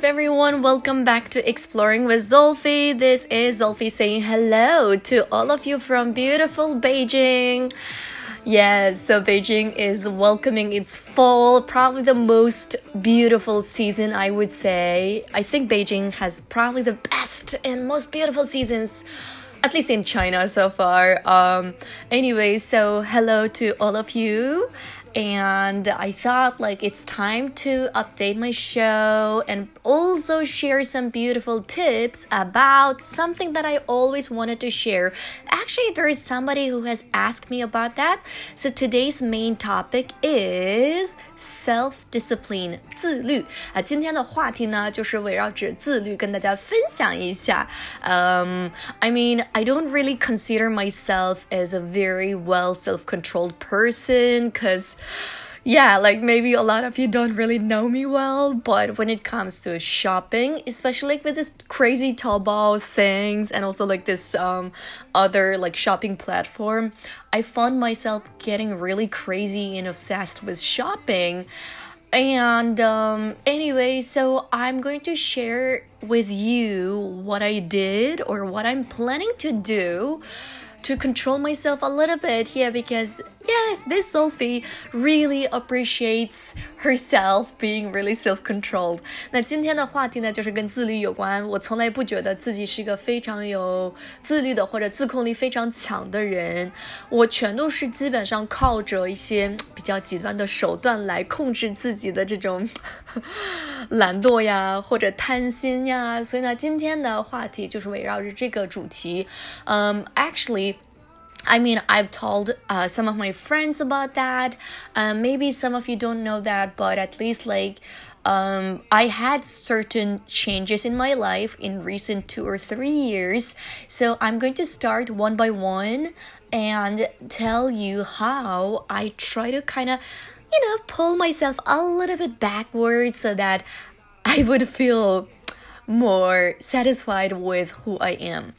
up, everyone? Welcome back to Exploring with Zolfi. This is Zolfi saying hello to all of you from beautiful Beijing. Yes, so Beijing is welcoming its fall, probably the most beautiful season, I would say. I think Beijing has probably the best and most beautiful seasons at least in China so far. Um, anyway, so hello to all of you and I thought like it's time to update my show and also share some beautiful tips about something that I always wanted to share. Actually, there is somebody who has asked me about that. So today's main topic is self discipline 自律啊。今天的话题呢，就是围绕着自律跟大家分享一下。Um, I mean, I don't really consider myself as a very well self controlled person because yeah, like maybe a lot of you don't really know me well, but when it comes to shopping, especially like with this crazy Taobao things and also like this um other like shopping platform, I found myself getting really crazy and obsessed with shopping. And um anyway, so I'm going to share with you what I did or what I'm planning to do to control myself a little bit here because yes this Sophie really appreciates herself being really self-controlled 那今天的话题呢就是跟自律有关我从来不觉得自己是一个非常有自律的或者自控力非常强的人我全都是基本上靠着一些比较极端的手段来控制自己的这种懒惰呀或者贪心呀所以呢今天的话题就是围绕着这个主题嗯 actually I mean, I've told uh, some of my friends about that. Um, maybe some of you don't know that, but at least like um, I had certain changes in my life in recent two or three years. So I'm going to start one by one and tell you how I try to kind of, you know, pull myself a little bit backwards so that I would feel more satisfied with who I am.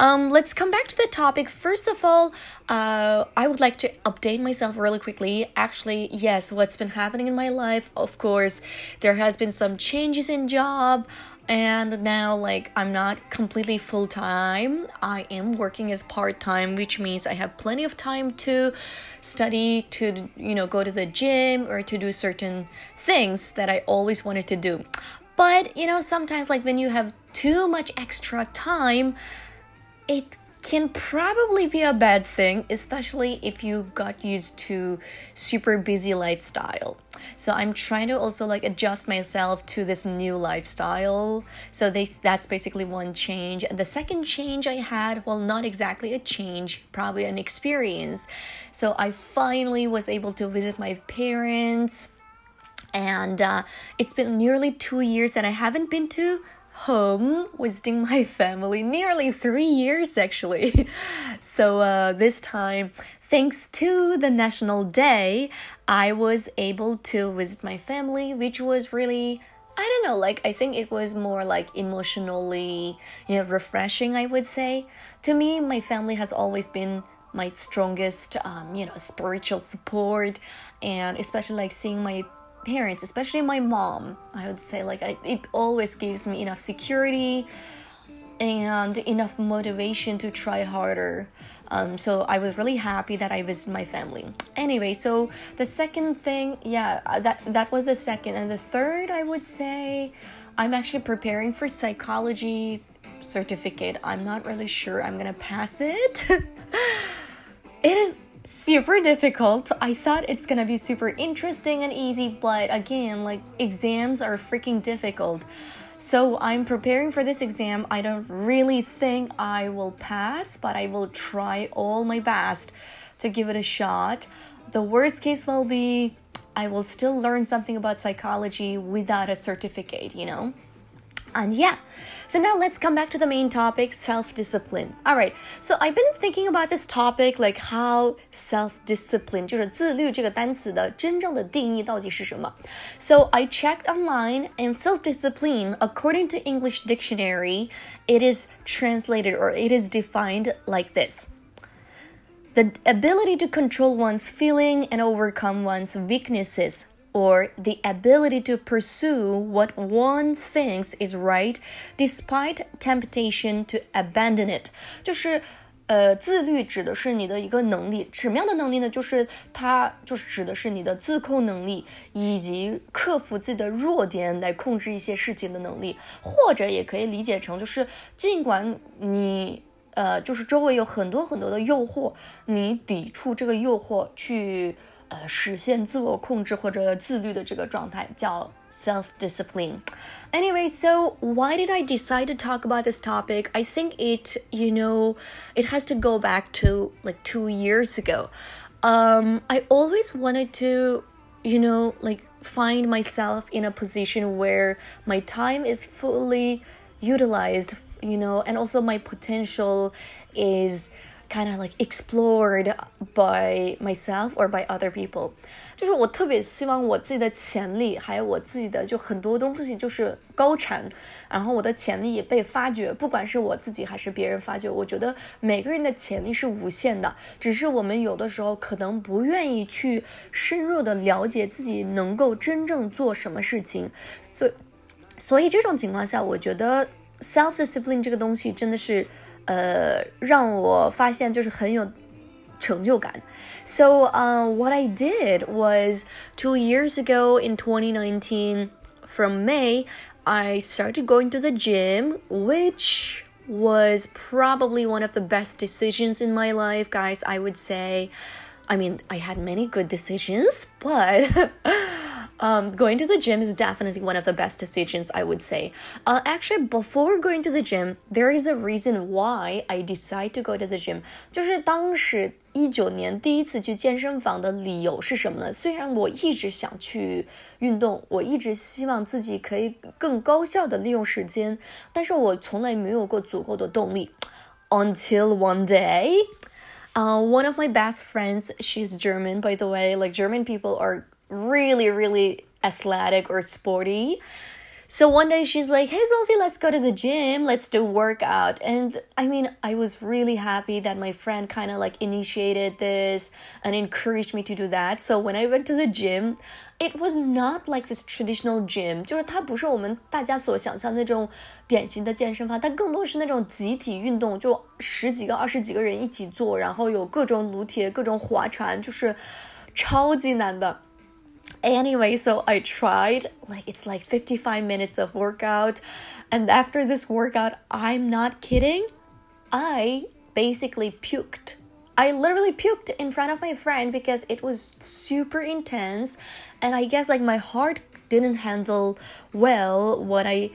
Um, let's come back to the topic. First of all, uh, I would like to update myself really quickly. Actually, yes, what's been happening in my life, of course, there has been some changes in job and now like i'm not completely full time i am working as part time which means i have plenty of time to study to you know go to the gym or to do certain things that i always wanted to do but you know sometimes like when you have too much extra time it can probably be a bad thing, especially if you got used to super busy lifestyle. So I'm trying to also like adjust myself to this new lifestyle. So they, that's basically one change. And the second change I had, well, not exactly a change, probably an experience. So I finally was able to visit my parents. And uh, it's been nearly two years that I haven't been to home visiting my family. Nearly three years actually. So uh, this time thanks to the national day i was able to visit my family which was really i don't know like i think it was more like emotionally you know refreshing i would say. To me my family has always been my strongest um, you know spiritual support and especially like seeing my parents, especially my mom, I would say like I, it always gives me enough security and enough motivation to try harder. Um, so I was really happy that I visited my family. Anyway, so the second thing, yeah, uh, that that was the second, and the third, I would say, I'm actually preparing for psychology certificate. I'm not really sure I'm gonna pass it. it is super difficult. I thought it's gonna be super interesting and easy, but again, like exams are freaking difficult. So I'm preparing for this exam. I don't really think I will pass, but I will try all my best to give it a shot. The worst case will be I will still learn something about psychology without a certificate, you know? And yeah, so now let's come back to the main topic self discipline. All right, so I've been thinking about this topic like how self discipline 就是自律这个单词的真正的定义到底是什么。So I checked online and self discipline, according to English dictionary, it is translated or it is defined like this. The ability to control one's feeling and overcome one's weaknesses or the ability to pursue what one thinks is right despite temptation to abandon it，就是呃，自律指的是你的一个能力，什么样的能力呢？就是它就是指的是你的自控能力，以及克服自己的弱点来控制一些事情的能力，或者也可以理解成就是尽管你呃，就是周围有很多很多的诱惑，你抵触这个诱惑去。 呃实现自我控制或者自律的这个状态叫 self discipline. Anyway, so why did I decide to talk about this topic? I think it, you know, it has to go back to like two years ago. Um, I always wanted to, you know, like find myself in a position where my time is fully utilized, you know, and also my potential is kind of like explored by myself or by other people，就是我特别希望我自己的潜力，还有我自己的就很多东西就是高产，然后我的潜力也被发掘，不管是我自己还是别人发掘，我觉得每个人的潜力是无限的，只是我们有的时候可能不愿意去深入的了解自己能够真正做什么事情，所以所以这种情况下，我觉得 self discipline 这个东西真的是。呃，让我发现就是很有成就感。So, uh, what I did was two years ago in 2019, from May, I started going to the gym, which was probably one of the best decisions in my life, guys. I would say. I mean, I had many good decisions, but um, going to the gym is definitely one of the best decisions, I would say. Uh, actually, before going to the gym, there is a reason why I decide to go to the gym. 就是当时一九年第一次去健身房的理由是什么呢？虽然我一直想去运动，我一直希望自己可以更高效的利用时间，但是我从来没有过足够的动力。Until one day. Uh, one of my best friends, she's German, by the way. Like, German people are really, really athletic or sporty. So one day she's like, Hey, Sophie, let's go to the gym. Let's do workout. And I mean, I was really happy that my friend kind of like initiated this and encouraged me to do that. So when I went to the gym, it was not like this traditional gym，就是它不是我们大家所想象那种典型的健身房，它更多是那种集体运动，就十几个、二十几个人一起做，然后有各种撸铁、各种划船，就是超级难的。 Anyway, so I tried, like, it's like 55 minutes of workout. And after this workout, I'm not kidding, I basically puked. I literally puked in front of my friend because it was super intense. And I guess, like, my heart didn't handle well what I,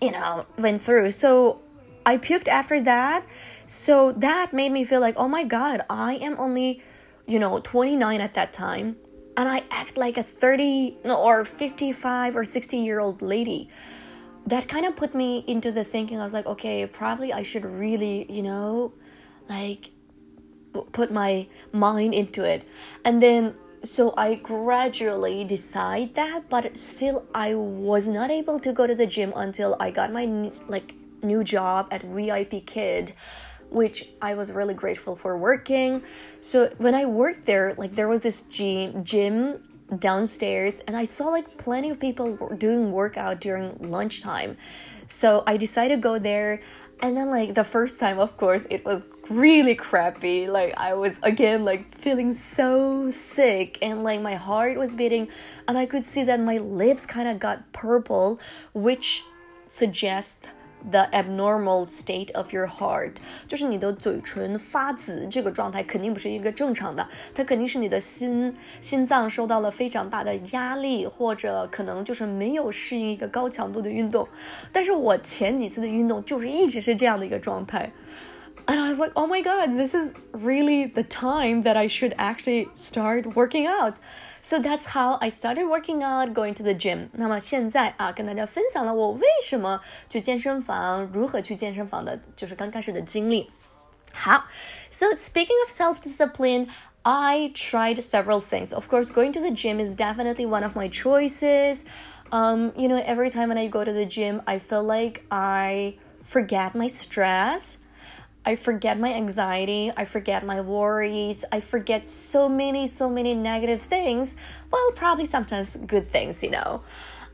you know, went through. So I puked after that. So that made me feel like, oh my God, I am only, you know, 29 at that time and I act like a 30 or 55 or 60 year old lady. That kind of put me into the thinking. I was like, okay, probably I should really, you know, like put my mind into it. And then so I gradually decide that, but still I was not able to go to the gym until I got my like new job at VIP Kid which I was really grateful for working. So when I worked there, like there was this gym gym downstairs and I saw like plenty of people doing workout during lunchtime. So I decided to go there and then like the first time of course it was really crappy like i was again like feeling so sick and like my heart was beating and i could see that my lips kind of got purple which suggests the abnormal state of your heart，就是你的嘴唇发紫这个状态肯定不是一个正常的，它肯定是你的心心脏受到了非常大的压力，或者可能就是没有适应一个高强度的运动。但是我前几次的运动就是一直是这样的一个状态。And I was like, oh my god, this is really the time that I should actually start working out. So that's how I started working out, going to the gym. 那么现在啊，跟大家分享了我为什么去健身房，如何去健身房的，就是刚开始的经历。好，So speaking of self-discipline. I tried several things. Of course, going to the gym is definitely one of my choices. Um, you know, every time when I go to the gym, I feel like I forget my stress I forget my anxiety, I forget my worries, I forget so many, so many negative things. Well, probably sometimes good things, you know.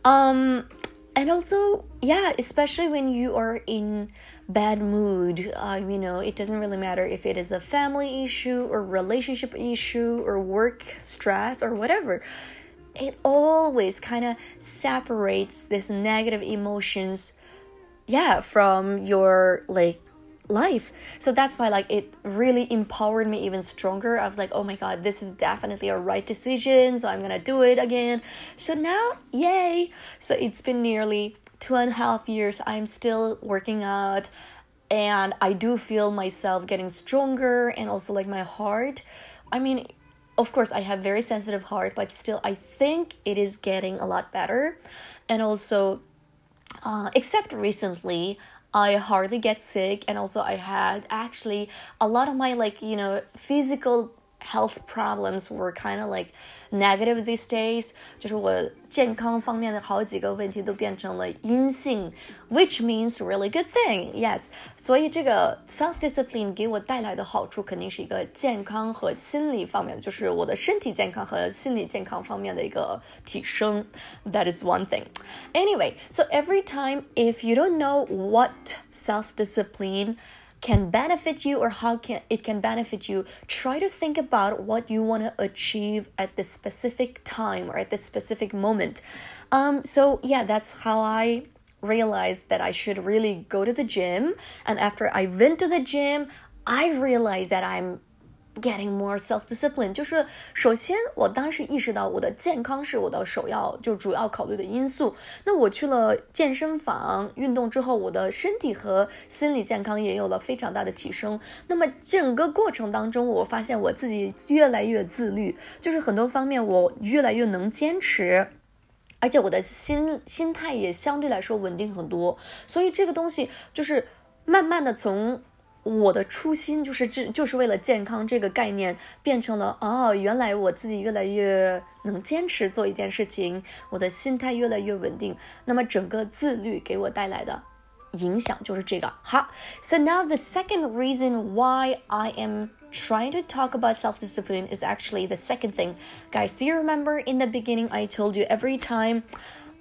Um, and also, yeah, especially when you are in bad mood, uh, you know, it doesn't really matter if it is a family issue or relationship issue or work stress or whatever. It always kind of separates these negative emotions, yeah, from your like life. So that's why like it really empowered me even stronger. I was like, oh my god, this is definitely a right decision, so I'm gonna do it again. So now, yay! So it's been nearly two and a half years. I'm still working out and I do feel myself getting stronger and also like my heart. I mean, of course I have very sensitive heart, but still I think it is getting a lot better. And also uh, except recently I hardly get sick, and also I had actually a lot of my like you know physical health problems were kind of like negative these days，就是我健康方面的好几个问题都变成了阴性，which means really good thing. Yes，所以这个 self discipline 给我带来的好处肯定是一个健康和心理方面，就是我的身体健康和心理健康方面的一个提升。That is one thing. Anyway, so every time if you don't know what self discipline can benefit you or how can it can benefit you try to think about what you want to achieve at this specific time or at this specific moment. Um so yeah that's how i realized that i should really go to the gym. And after i went to the gym i realized that i'm getting more self discipline，就是首先我当时意识到我的健康是我的首要就主要考虑的因素。那我去了健身房运动之后，我的身体和心理健康也有了非常大的提升。那么整个过程当中，我发现我自己越来越自律，就是很多方面我越来越能坚持，而且我的心心态也相对来说稳定很多。所以这个东西就是慢慢的从。我的初心就是这就是为了健康这个概念变成了哦，原来我自己越来越能坚持做一件事情，我的心态越来越稳定。那么整个自律给我带来的影响就是这个。好，So now the second reason why I am trying to talk about self discipline is actually the second thing. Guys, do you remember in the beginning I told you every time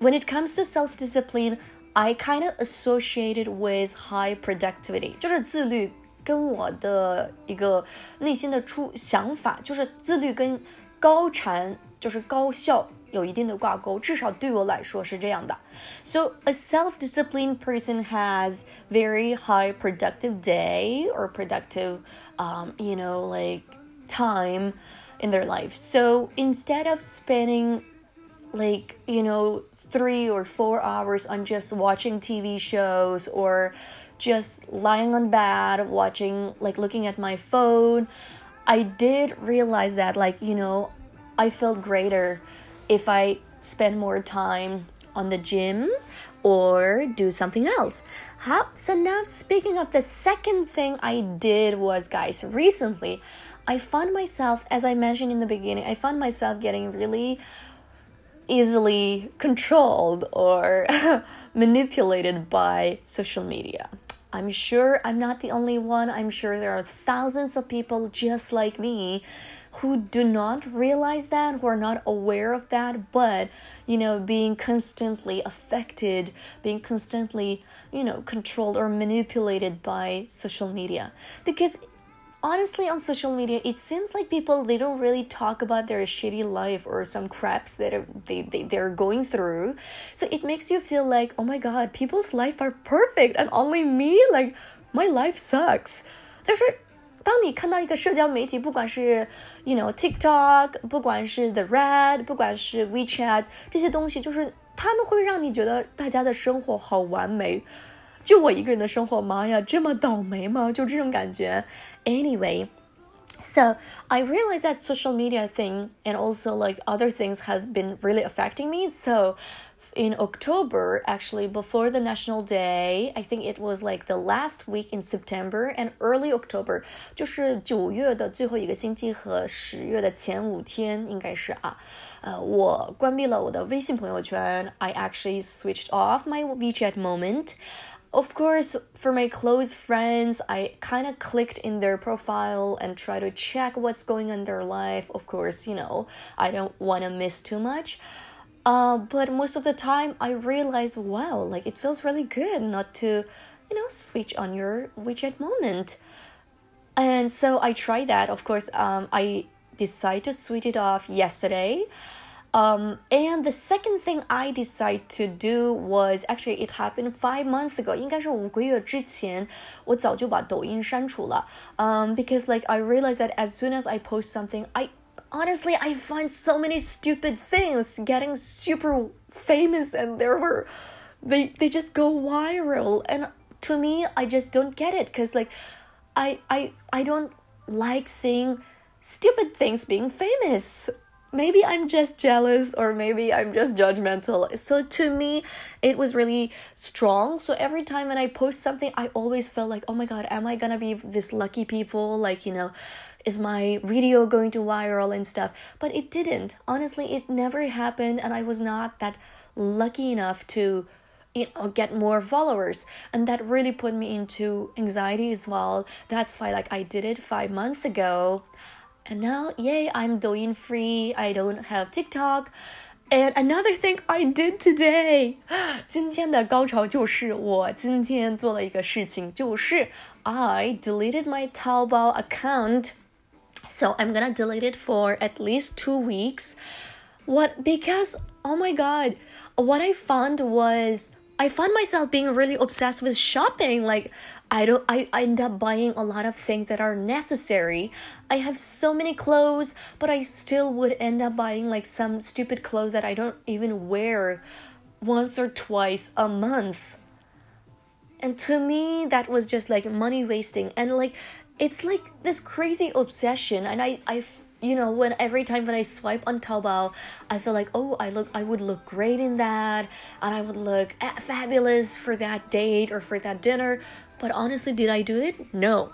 when it comes to self discipline I kind of associated with high productivity，就是自律跟我的一个内心的出想法，就是自律跟高产就是高效有一定的挂钩，至少对我来说是这样的。So a self-disciplined person has very high productive day or productive, um, you know, like time in their life. So instead of spending like you know three or four hours on just watching TV shows or just lying on bed watching like looking at my phone. I did realize that like you know i felt greater if i spend more time on the gym or do something else. So now speaking of the second thing i did was guys recently i found myself as i mentioned in the beginning i found myself getting really easily controlled or manipulated by social media. I'm sure I'm not the only one. I'm sure there are thousands of people just like me who do not realize that, who are not aware of that, but you know, being constantly affected, being constantly, you know, controlled or manipulated by social media. Because honestly on social media it seems like people they don't really talk about their shitty life or some craps that are, they, they they're going through so it makes you feel like oh my god people's life are perfect and only me like my life sucks 就是当你看到一个社交媒体，不管是 you know TikTok，不管是 The Red，不管是 WeChat 这些东西，就是他们会让你觉得大家的生活好完美， 就我一个人的生活，妈呀，这么倒霉吗？就这种感觉。Anyway. So I realized that social media thing and also like other things have been really affecting me. So in October, actually before the National Day, I think it was like the last week in September and early October，就是九月的最后一个星期和十月的前五天，应该是啊，呃，我关闭了我的微信朋友圈。I actually switched off my WeChat moment. Of course, for my close friends, I kind of clicked in their profile and try to check what's going on their life. Of course, you know, I don't want to miss too much. Uh, but most of the time, I realize, wow, like it feels really good not to, you know, switch on your WeChat moment. And so I tried that. Of course, um, I decided to switch it off yesterday. Um, and the second thing I decided to do was actually it happened five months ago，应该是五个月之前，我早就把抖音删除了。Um, because like I realized that as soon as I post something, I honestly I find so many stupid things getting super famous and there were they they just go viral and to me I just don't get it because like I I I don't like seeing stupid things being famous maybe I'm just jealous or maybe I'm just judgmental. So to me, it was really strong. So every time when I post something, I always felt like, oh my God, am I gonna be this lucky people? Like, you know, is my video going to viral and stuff? But it didn't. Honestly, it never happened. And I was not that lucky enough to you know get more followers and that really put me into anxiety as well that's why like i did it five months ago and now, yay, I'm Douyin free. I don't have TikTok. And another thing I did today，今天的高潮就是我今天做了一个事情，就是 I deleted my Taobao account. So I'm gonna delete it for at least two weeks. What? Because oh my god, what I found was I found myself being really obsessed with shopping. Like I don't I, I end up buying a lot of things that are necessary. I have so many clothes, but I still would end up buying like some stupid clothes that I don't even wear once or twice a month. And to me that was just like money wasting and like it's like this crazy obsession and I I you know when every time when i swipe on taobao i feel like oh i look i would look great in that and i would look fabulous for that date or for that dinner but honestly, did I do it? No.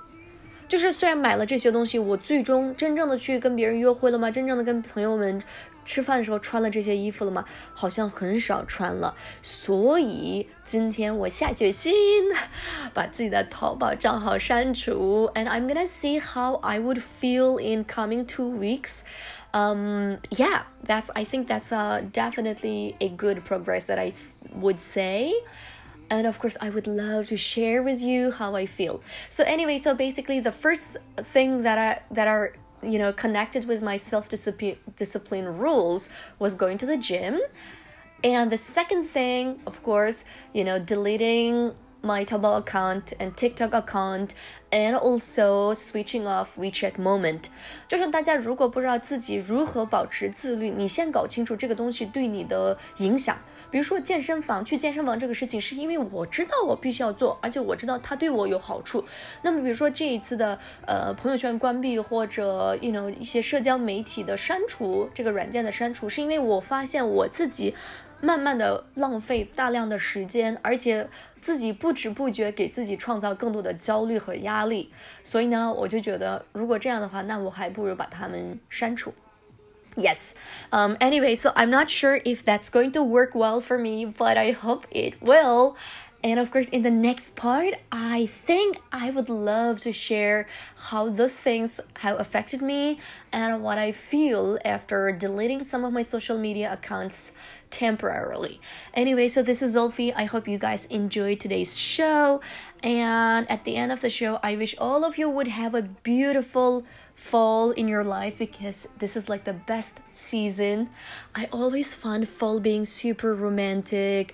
就是虽然买了这些东西，我最终真正的去跟别人约会了吗？真正的跟朋友们吃饭的时候穿了这些衣服了吗？好像很少穿了。所以今天我下决心把自己的淘宝账号删除，and I'm gonna see how I would feel in coming two weeks. Um, yeah, that's I think that's uh, definitely a good progress that I would say and of course i would love to share with you how i feel so anyway so basically the first thing that i that are you know connected with my self discipline rules was going to the gym and the second thing of course you know deleting my Taobao account and TikTok account and also switching off WeChat moment。就是大家如果不知道自己如何保持自律，你先搞清楚这个东西对你的影响。 比如说健身房，去健身房这个事情，是因为我知道我必须要做，而且我知道它对我有好处。那么，比如说这一次的呃朋友圈关闭或者 you know 一些社交媒体的删除，这个软件的删除，是因为我发现我自己慢慢的浪费大量的时间，而且自己不知不觉给自己创造更多的焦虑和压力。所以呢，我就觉得如果这样的话，那我还不如把它们删除。Yes. Um anyway so i'm not sure if that's going to work well for me but i hope it will. And of course in the next part i think i would love to share how those things have affected me and what i feel after deleting some of my social media accounts temporarily. Anyway so this is Zulfi. i hope you guys enjoyed today's show. And at the end of the show i wish all of you would have a beautiful fall in your life because this is like the best season. I always find fall being super romantic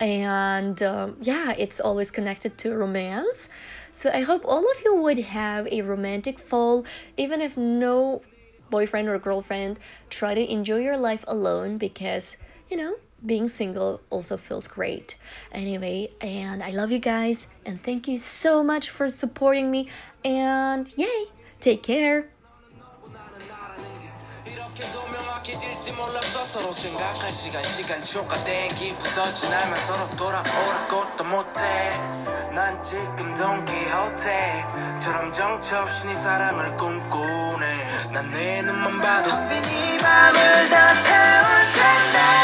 and um, yeah, it's always connected to romance. So I hope all of you would have a romantic fall, even if no boyfriend or girlfriend. Try to enjoy your life alone because, you know, being single also feels great. Anyway, and I love you guys and thank you so much for supporting me and yay! Take care. 지 몰랐어. 서로 생각할 시간 시간 초과된 기부터 지나면 서로 돌아보라고도 못해. 난 지금 돈키호테처럼 정처 없이 네 사랑을 꿈꾸네. 난 네 눈만 봐도 빈이 밤을 다 채울 텐데.